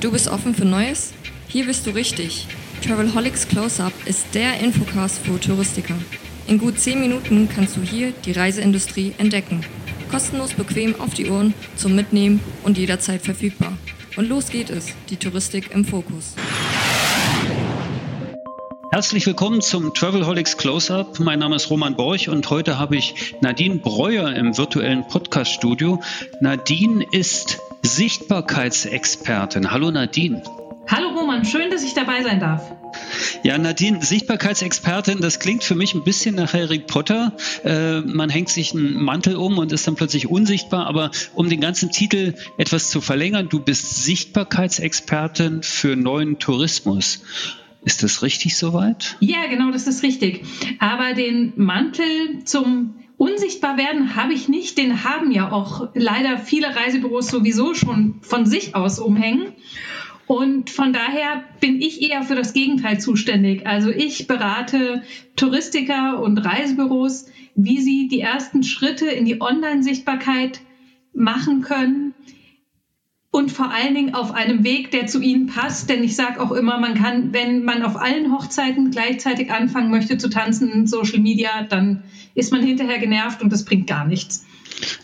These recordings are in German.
Du bist offen für Neues? Hier bist du richtig. Travelholics Close-Up ist der Infocast für Touristiker. In gut 10 Minuten kannst du hier die Reiseindustrie entdecken. Kostenlos bequem auf die Ohren, zum Mitnehmen und jederzeit verfügbar. Und los geht es, die Touristik im Fokus. Herzlich willkommen zum Travelholics Close-Up. Mein Name ist Roman Borch und heute habe ich Nadine Breuer im virtuellen Podcast-Studio. Nadine ist Sichtbarkeitsexpertin. Hallo Nadine. Hallo Roman, schön, dass ich dabei sein darf. Ja, Nadine, Sichtbarkeitsexpertin, das klingt für mich ein bisschen nach Harry Potter. Äh, man hängt sich einen Mantel um und ist dann plötzlich unsichtbar. Aber um den ganzen Titel etwas zu verlängern, du bist Sichtbarkeitsexpertin für neuen Tourismus. Ist das richtig soweit? Ja, genau, das ist richtig. Aber den Mantel zum Unsichtbar werden habe ich nicht. Den haben ja auch leider viele Reisebüros sowieso schon von sich aus umhängen. Und von daher bin ich eher für das Gegenteil zuständig. Also ich berate Touristiker und Reisebüros, wie sie die ersten Schritte in die Online-Sichtbarkeit machen können, und vor allen Dingen auf einem Weg, der zu ihnen passt. Denn ich sage auch immer, man kann, wenn man auf allen Hochzeiten gleichzeitig anfangen möchte zu tanzen in Social Media, dann ist man hinterher genervt und das bringt gar nichts.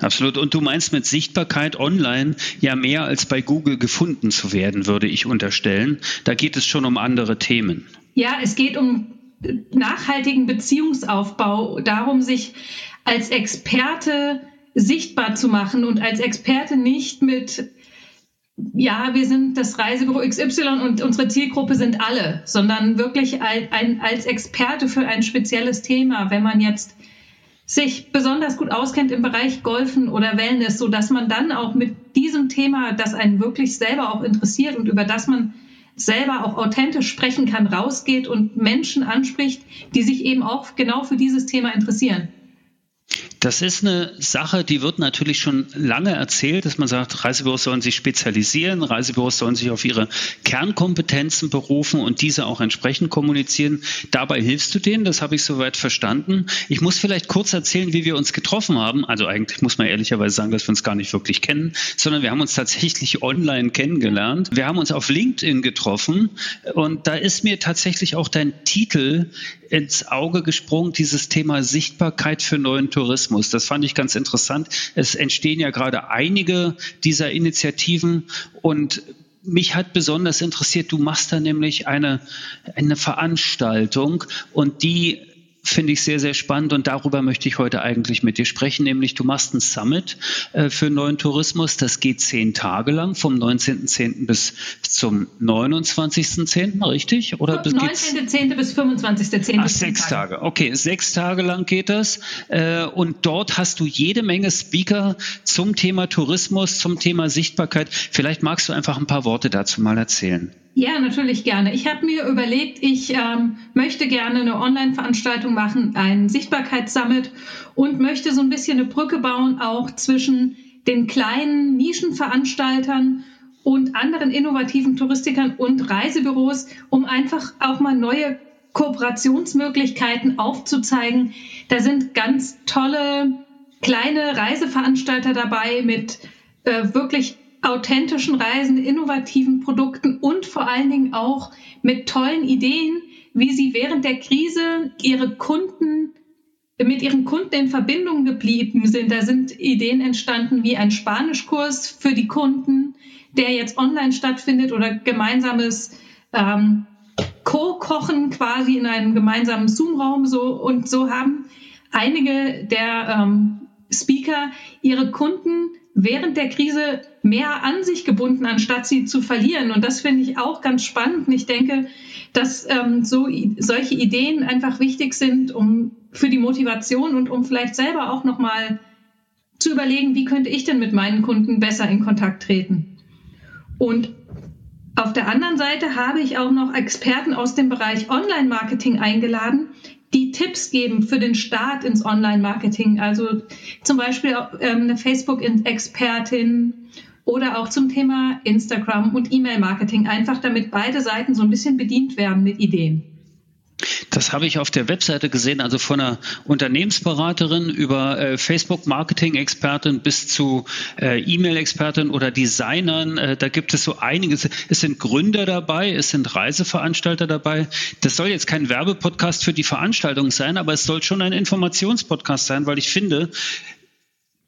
Absolut. Und du meinst mit Sichtbarkeit online ja mehr als bei Google gefunden zu werden, würde ich unterstellen. Da geht es schon um andere Themen. Ja, es geht um nachhaltigen Beziehungsaufbau, darum, sich als Experte sichtbar zu machen und als Experte nicht mit ja, wir sind das Reisebüro XY und unsere Zielgruppe sind alle, sondern wirklich als Experte für ein spezielles Thema, wenn man jetzt sich besonders gut auskennt im Bereich Golfen oder Wellness, so dass man dann auch mit diesem Thema, das einen wirklich selber auch interessiert und über das man selber auch authentisch sprechen kann, rausgeht und Menschen anspricht, die sich eben auch genau für dieses Thema interessieren. Das ist eine Sache, die wird natürlich schon lange erzählt, dass man sagt, Reisebüros sollen sich spezialisieren, Reisebüros sollen sich auf ihre Kernkompetenzen berufen und diese auch entsprechend kommunizieren. Dabei hilfst du denen, das habe ich soweit verstanden. Ich muss vielleicht kurz erzählen, wie wir uns getroffen haben. Also eigentlich muss man ehrlicherweise sagen, dass wir uns gar nicht wirklich kennen, sondern wir haben uns tatsächlich online kennengelernt. Wir haben uns auf LinkedIn getroffen und da ist mir tatsächlich auch dein Titel ins Auge gesprungen, dieses Thema Sichtbarkeit für neuen Tourismus. Das fand ich ganz interessant. Es entstehen ja gerade einige dieser Initiativen und mich hat besonders interessiert, du machst da nämlich eine, eine Veranstaltung und die finde ich sehr, sehr spannend und darüber möchte ich heute eigentlich mit dir sprechen, nämlich du machst ein Summit äh, für neuen Tourismus, das geht zehn Tage lang, vom 19.10. bis zum 29.10., richtig? Oder 19.10. bis 25.10. Ach, sechs Tage. Okay, sechs Tage lang geht das äh, und dort hast du jede Menge Speaker zum Thema Tourismus, zum Thema Sichtbarkeit. Vielleicht magst du einfach ein paar Worte dazu mal erzählen. Ja, natürlich gerne. Ich habe mir überlegt, ich ähm, möchte gerne eine Online-Veranstaltung machen, ein Sichtbarkeitssummit und möchte so ein bisschen eine Brücke bauen, auch zwischen den kleinen Nischenveranstaltern und anderen innovativen Touristikern und Reisebüros, um einfach auch mal neue Kooperationsmöglichkeiten aufzuzeigen. Da sind ganz tolle kleine Reiseveranstalter dabei mit äh, wirklich authentischen Reisen, innovativen Produkten und vor allen Dingen auch mit tollen Ideen, wie sie während der Krise ihre Kunden mit ihren Kunden in Verbindung geblieben sind. Da sind Ideen entstanden wie ein Spanischkurs für die Kunden, der jetzt online stattfindet oder gemeinsames ähm, Co-Kochen quasi in einem gemeinsamen Zoom-Raum. So, und so haben einige der ähm, Speaker ihre Kunden während der Krise mehr an sich gebunden, anstatt sie zu verlieren. Und das finde ich auch ganz spannend. Und ich denke, dass ähm, so, solche Ideen einfach wichtig sind, um für die Motivation und um vielleicht selber auch nochmal zu überlegen, wie könnte ich denn mit meinen Kunden besser in Kontakt treten. Und auf der anderen Seite habe ich auch noch Experten aus dem Bereich Online-Marketing eingeladen, die Tipps geben für den Start ins Online-Marketing. Also zum Beispiel ähm, eine Facebook-Expertin oder auch zum Thema Instagram und E-Mail-Marketing, einfach damit beide Seiten so ein bisschen bedient werden mit Ideen. Das habe ich auf der Webseite gesehen, also von einer Unternehmensberaterin über äh, Facebook-Marketing-Expertin bis zu äh, E-Mail-Expertin oder Designern. Äh, da gibt es so einiges. Es sind Gründer dabei, es sind Reiseveranstalter dabei. Das soll jetzt kein Werbepodcast für die Veranstaltung sein, aber es soll schon ein Informationspodcast sein, weil ich finde,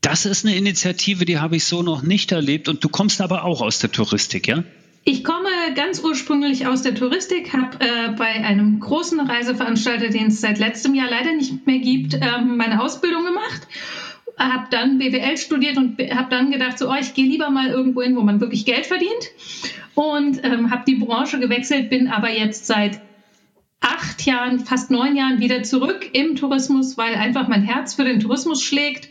das ist eine Initiative, die habe ich so noch nicht erlebt. Und du kommst aber auch aus der Touristik, ja? Ich komme ganz ursprünglich aus der Touristik, habe äh, bei einem großen Reiseveranstalter, den es seit letztem Jahr leider nicht mehr gibt, äh, meine Ausbildung gemacht. Habe dann BWL studiert und habe dann gedacht, so, oh, ich gehe lieber mal irgendwo hin, wo man wirklich Geld verdient. Und ähm, habe die Branche gewechselt, bin aber jetzt seit acht Jahren, fast neun Jahren wieder zurück im Tourismus, weil einfach mein Herz für den Tourismus schlägt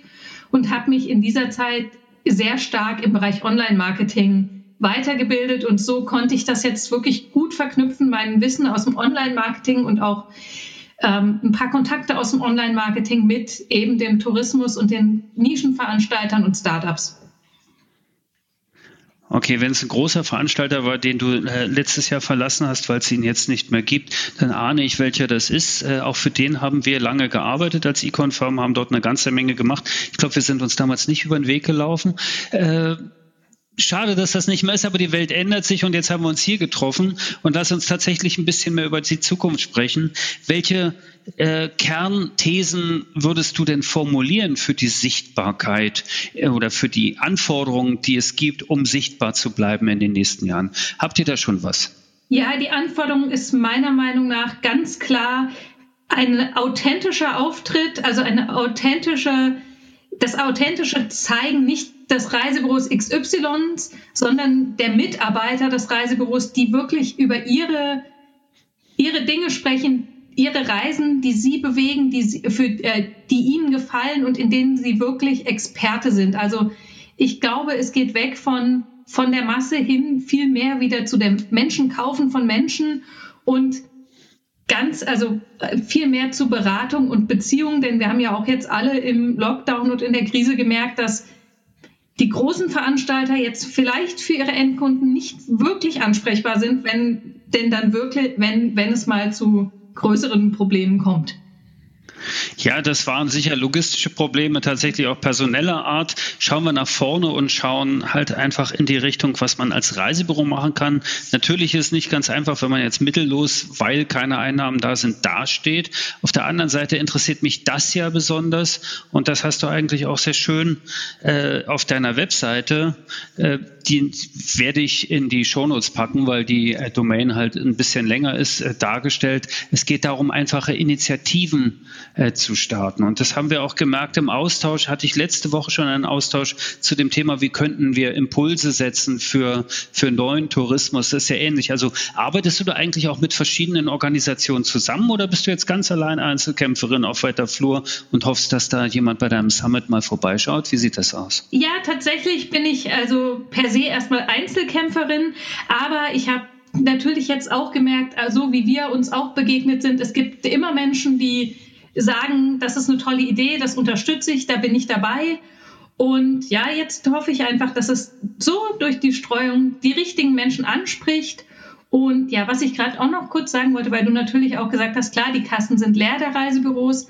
und habe mich in dieser Zeit sehr stark im Bereich Online-Marketing weitergebildet und so konnte ich das jetzt wirklich gut verknüpfen, mein Wissen aus dem Online-Marketing und auch ähm, ein paar Kontakte aus dem Online-Marketing mit eben dem Tourismus und den Nischenveranstaltern und Startups. Okay, wenn es ein großer Veranstalter war, den du äh, letztes Jahr verlassen hast, weil es ihn jetzt nicht mehr gibt, dann ahne ich, welcher das ist. Äh, auch für den haben wir lange gearbeitet als Econ-Firma, haben dort eine ganze Menge gemacht. Ich glaube, wir sind uns damals nicht über den Weg gelaufen. Äh, Schade, dass das nicht mehr ist, aber die Welt ändert sich und jetzt haben wir uns hier getroffen und lass uns tatsächlich ein bisschen mehr über die Zukunft sprechen. Welche äh, Kernthesen würdest du denn formulieren für die Sichtbarkeit äh, oder für die Anforderungen, die es gibt, um sichtbar zu bleiben in den nächsten Jahren? Habt ihr da schon was? Ja, die Anforderung ist meiner Meinung nach ganz klar ein authentischer Auftritt, also eine authentische, das authentische Zeigen nicht des Reisebüros XY, sondern der Mitarbeiter des Reisebüros, die wirklich über ihre, ihre Dinge sprechen, ihre Reisen, die sie bewegen, die, sie, für, äh, die ihnen gefallen und in denen sie wirklich Experte sind. Also ich glaube, es geht weg von, von der Masse hin viel mehr wieder zu dem Menschen kaufen von Menschen und ganz, also äh, viel mehr zu Beratung und Beziehung, denn wir haben ja auch jetzt alle im Lockdown und in der Krise gemerkt, dass die großen Veranstalter jetzt vielleicht für ihre Endkunden nicht wirklich ansprechbar sind, wenn denn dann wirklich, wenn, wenn es mal zu größeren Problemen kommt. Ja, das waren sicher logistische Probleme, tatsächlich auch personeller Art. Schauen wir nach vorne und schauen halt einfach in die Richtung, was man als Reisebüro machen kann. Natürlich ist es nicht ganz einfach, wenn man jetzt mittellos, weil keine Einnahmen da sind, dasteht. Auf der anderen Seite interessiert mich das ja besonders und das hast du eigentlich auch sehr schön äh, auf deiner Webseite. Äh, die werde ich in die Shownotes packen, weil die äh, Domain halt ein bisschen länger ist, äh, dargestellt. Es geht darum, einfache Initiativen äh, zu starten. Und das haben wir auch gemerkt im Austausch. Hatte ich letzte Woche schon einen Austausch zu dem Thema, wie könnten wir Impulse setzen für, für neuen Tourismus. Das ist ja ähnlich. Also arbeitest du da eigentlich auch mit verschiedenen Organisationen zusammen oder bist du jetzt ganz allein Einzelkämpferin auf weiter Flur und hoffst, dass da jemand bei deinem Summit mal vorbeischaut? Wie sieht das aus? Ja, tatsächlich bin ich also per se erstmal Einzelkämpferin, aber ich habe natürlich jetzt auch gemerkt, so also wie wir uns auch begegnet sind, es gibt immer Menschen, die sagen, das ist eine tolle Idee, das unterstütze ich, da bin ich dabei. Und ja, jetzt hoffe ich einfach, dass es so durch die Streuung die richtigen Menschen anspricht. Und ja, was ich gerade auch noch kurz sagen wollte, weil du natürlich auch gesagt hast, klar, die Kassen sind leer der Reisebüros,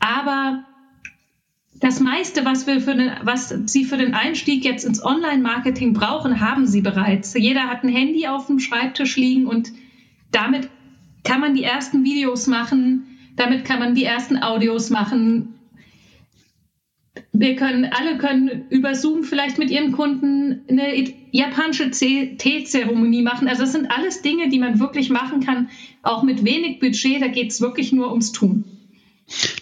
aber das meiste, was, wir für den, was Sie für den Einstieg jetzt ins Online-Marketing brauchen, haben Sie bereits. Jeder hat ein Handy auf dem Schreibtisch liegen und damit kann man die ersten Videos machen, damit kann man die ersten Audios machen. Wir können, alle können über Zoom vielleicht mit ihren Kunden eine japanische Teezeremonie machen. Also das sind alles Dinge, die man wirklich machen kann, auch mit wenig Budget. Da geht es wirklich nur ums Tun.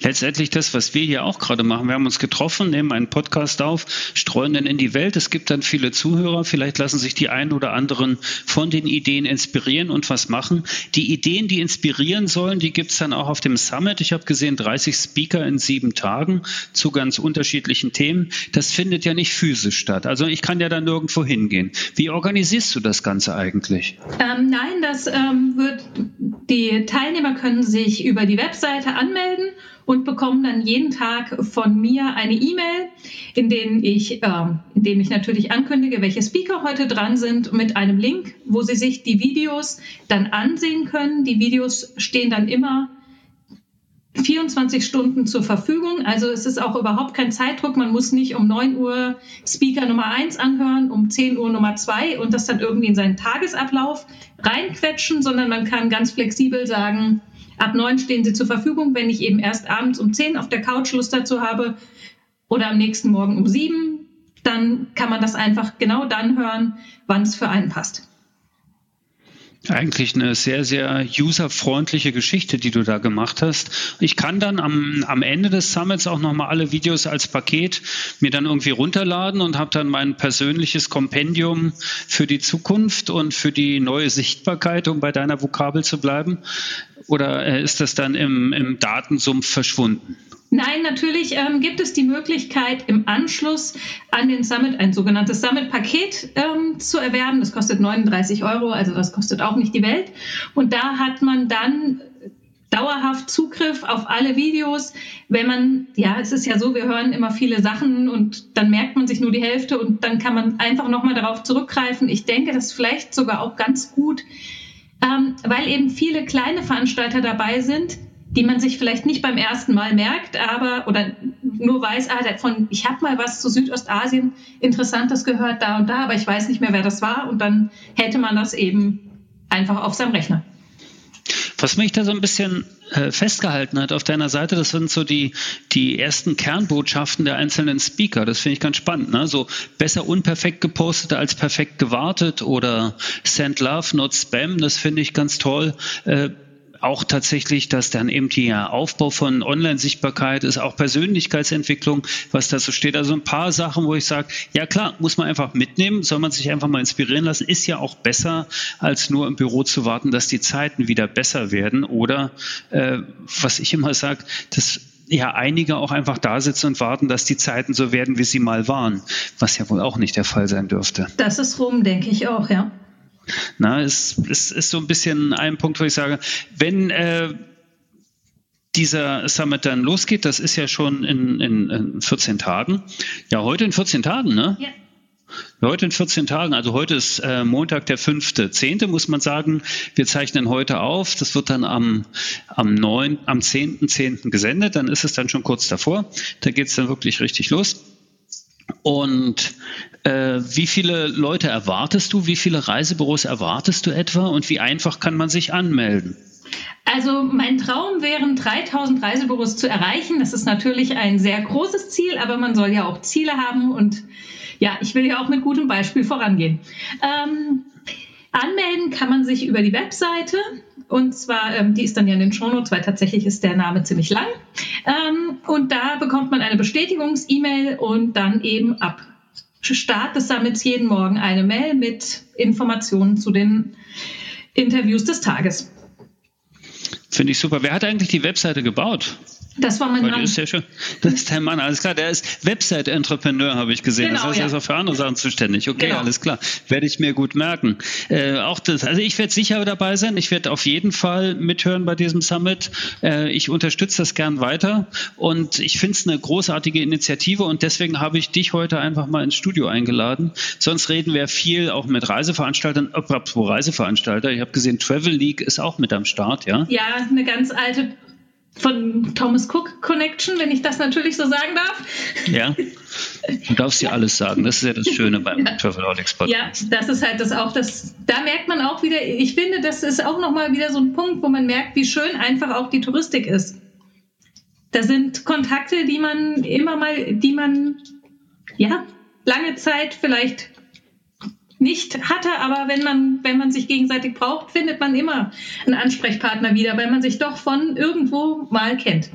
Letztendlich das, was wir hier auch gerade machen. Wir haben uns getroffen, nehmen einen Podcast auf, streuen den in die Welt. Es gibt dann viele Zuhörer. Vielleicht lassen sich die einen oder anderen von den Ideen inspirieren und was machen. Die Ideen, die inspirieren sollen, die gibt es dann auch auf dem Summit. Ich habe gesehen, 30 Speaker in sieben Tagen zu ganz unterschiedlichen Themen. Das findet ja nicht physisch statt. Also ich kann ja da nirgendwo hingehen. Wie organisierst du das Ganze eigentlich? Ähm, nein, das ähm, wird, die Teilnehmer können sich über die Webseite anmelden und bekommen dann jeden Tag von mir eine E-Mail, in denen ich, äh, in dem ich natürlich ankündige, welche Speaker heute dran sind, mit einem Link, wo sie sich die Videos dann ansehen können. Die Videos stehen dann immer 24 Stunden zur Verfügung. Also es ist auch überhaupt kein Zeitdruck. Man muss nicht um 9 Uhr Speaker Nummer 1 anhören, um 10 Uhr Nummer 2 und das dann irgendwie in seinen Tagesablauf reinquetschen, sondern man kann ganz flexibel sagen, ab 9 stehen sie zur Verfügung, wenn ich eben erst abends um 10 auf der Couch Lust dazu habe oder am nächsten Morgen um 7, dann kann man das einfach genau dann hören, wann es für einen passt. Eigentlich eine sehr, sehr userfreundliche Geschichte, die du da gemacht hast. Ich kann dann am, am Ende des Summits auch nochmal alle Videos als Paket mir dann irgendwie runterladen und habe dann mein persönliches Kompendium für die Zukunft und für die neue Sichtbarkeit, um bei deiner Vokabel zu bleiben. Oder äh, ist das dann im, im Datensumpf verschwunden? Nein, natürlich ähm, gibt es die Möglichkeit, im Anschluss an den Summit ein sogenanntes Summit-Paket ähm, zu erwerben. Das kostet 39 Euro, also das kostet auch nicht die Welt. Und da hat man dann dauerhaft Zugriff auf alle Videos. Wenn man, ja, es ist ja so, wir hören immer viele Sachen und dann merkt man sich nur die Hälfte und dann kann man einfach nochmal darauf zurückgreifen. Ich denke, das ist vielleicht sogar auch ganz gut, ähm, weil eben viele kleine Veranstalter dabei sind, die man sich vielleicht nicht beim ersten Mal merkt, aber oder nur weiß, ah, von, ich habe mal was zu Südostasien Interessantes gehört da und da, aber ich weiß nicht mehr, wer das war und dann hätte man das eben einfach auf seinem Rechner. Was mich da so ein bisschen äh, festgehalten hat auf deiner Seite, das sind so die, die ersten Kernbotschaften der einzelnen Speaker. Das finde ich ganz spannend. Ne? So besser unperfekt gepostet als perfekt gewartet oder Send Love, not Spam. Das finde ich ganz toll. Äh, auch tatsächlich, dass dann eben der Aufbau von Online-Sichtbarkeit ist, auch Persönlichkeitsentwicklung, was da so steht. Also ein paar Sachen, wo ich sage, ja klar, muss man einfach mitnehmen, soll man sich einfach mal inspirieren lassen, ist ja auch besser, als nur im Büro zu warten, dass die Zeiten wieder besser werden. Oder äh, was ich immer sage, dass ja einige auch einfach da sitzen und warten, dass die Zeiten so werden, wie sie mal waren, was ja wohl auch nicht der Fall sein dürfte. Das ist rum, denke ich auch, ja. Na, es, es ist so ein bisschen ein Punkt, wo ich sage, wenn äh, dieser Summit dann losgeht, das ist ja schon in, in, in 14 Tagen. Ja, heute in 14 Tagen, ne? Ja. Heute in 14 Tagen, also heute ist äh, Montag, der 5.10., muss man sagen. Wir zeichnen heute auf. Das wird dann am, am, 9, am 10.10. 10. gesendet. Dann ist es dann schon kurz davor. Da geht es dann wirklich richtig los. Und äh, wie viele Leute erwartest du? Wie viele Reisebüros erwartest du etwa? Und wie einfach kann man sich anmelden? Also mein Traum wären 3000 Reisebüros zu erreichen. Das ist natürlich ein sehr großes Ziel, aber man soll ja auch Ziele haben und ja, ich will ja auch mit gutem Beispiel vorangehen. Ähm, anmelden kann man sich über die Webseite und zwar, ähm, die ist dann ja in den Shownotes, weil tatsächlich ist der Name ziemlich lang. Ähm, und da bekommt man eine Bestätigungs-E-Mail und dann eben ab Start des Summits jeden Morgen eine Mail mit Informationen zu den Interviews des Tages. Finde ich super. Wer hat eigentlich die Webseite gebaut? Das war mein Weil Mann. Ist ja schon, das ist dein Mann, alles klar. Der ist Website-Entrepreneur, habe ich gesehen. Genau, das heißt, ja. er ist auch für andere Sachen zuständig. Okay, genau. alles klar. Werde ich mir gut merken. Äh, auch das, also ich werde sicher dabei sein. Ich werde auf jeden Fall mithören bei diesem Summit. Äh, ich unterstütze das gern weiter und ich finde es eine großartige Initiative und deswegen habe ich dich heute einfach mal ins Studio eingeladen. Sonst reden wir viel auch mit Reiseveranstaltern, apropos Reiseveranstalter. Ich habe gesehen, Travel League ist auch mit am Start, ja? Ja, eine ganz alte von Thomas Cook Connection, wenn ich das natürlich so sagen darf. Ja, du darfst ja alles sagen. Das ist ja das Schöne beim ja. Travelholics Podcast. Ja, das ist halt das auch, das, da merkt man auch wieder, ich finde, das ist auch nochmal wieder so ein Punkt, wo man merkt, wie schön einfach auch die Touristik ist. Da sind Kontakte, die man immer mal, die man, ja, lange Zeit vielleicht nicht hatte, aber wenn man, wenn man sich gegenseitig braucht, findet man immer einen Ansprechpartner wieder, weil man sich doch von irgendwo mal kennt.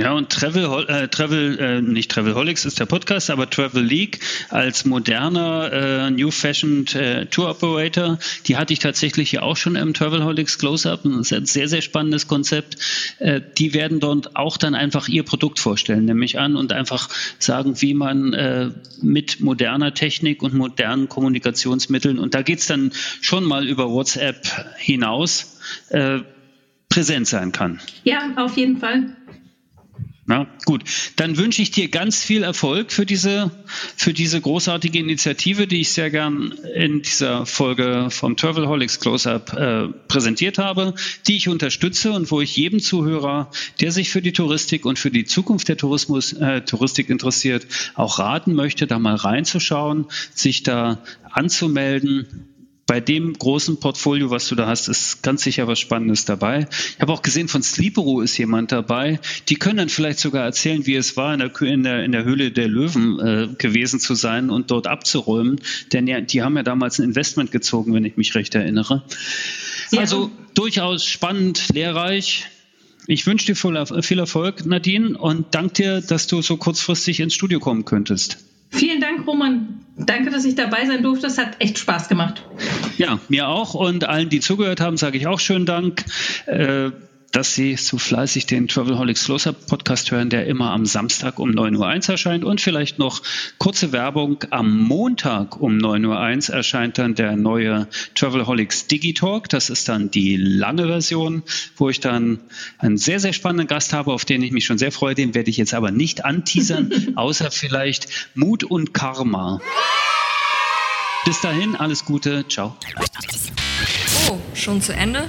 Ja, und Travel, äh, Travel äh, nicht Travelholics ist der Podcast, aber Travel League als moderner äh, New Fashioned äh, Tour Operator, die hatte ich tatsächlich ja auch schon im Travelholics Close-Up. Das ist ein sehr, sehr spannendes Konzept. Äh, die werden dort auch dann einfach ihr Produkt vorstellen, nämlich an und einfach sagen, wie man äh, mit moderner Technik und modernen Kommunikationsmitteln, und da geht's dann schon mal über WhatsApp hinaus, präsent sein kann. Ja, auf jeden Fall. Na, gut, dann wünsche ich dir ganz viel Erfolg für diese, für diese großartige Initiative, die ich sehr gern in dieser Folge vom Travelholics Close-Up äh, präsentiert habe, die ich unterstütze und wo ich jedem Zuhörer, der sich für die Touristik und für die Zukunft der Tourismus, äh, Touristik interessiert, auch raten möchte, da mal reinzuschauen, sich da anzumelden bei dem großen Portfolio, was du da hast, ist ganz sicher was Spannendes dabei. Ich habe auch gesehen, von Sleepero ist jemand dabei. Die können dann vielleicht sogar erzählen, wie es war, in der, in der, in der Höhle der Löwen äh, gewesen zu sein und dort abzuräumen. Denn ja, die haben ja damals ein Investment gezogen, wenn ich mich recht erinnere. Ja. Also durchaus spannend, lehrreich. Ich wünsche dir viel Erfolg, Nadine, und danke dir, dass du so kurzfristig ins Studio kommen könntest. Vielen Dank, Roman. Danke, dass ich dabei sein durfte. Es hat echt Spaß gemacht. Ja, mir auch. Und allen, die zugehört haben, sage ich auch schönen Dank. Äh, dass Sie so fleißig den Travelholics Close-Up Podcast hören, der immer am Samstag um 9.01 Uhr erscheint. Und vielleicht noch kurze Werbung. Am Montag um 9.01 Uhr erscheint dann der neue Travelholics Digitalk. Das ist dann die lange Version, wo ich dann einen sehr, sehr spannenden Gast habe, auf den ich mich schon sehr freue. Den werde ich jetzt aber nicht anteasern, außer vielleicht Mut und Karma. Bis dahin, alles Gute. Ciao. Oh, schon zu Ende?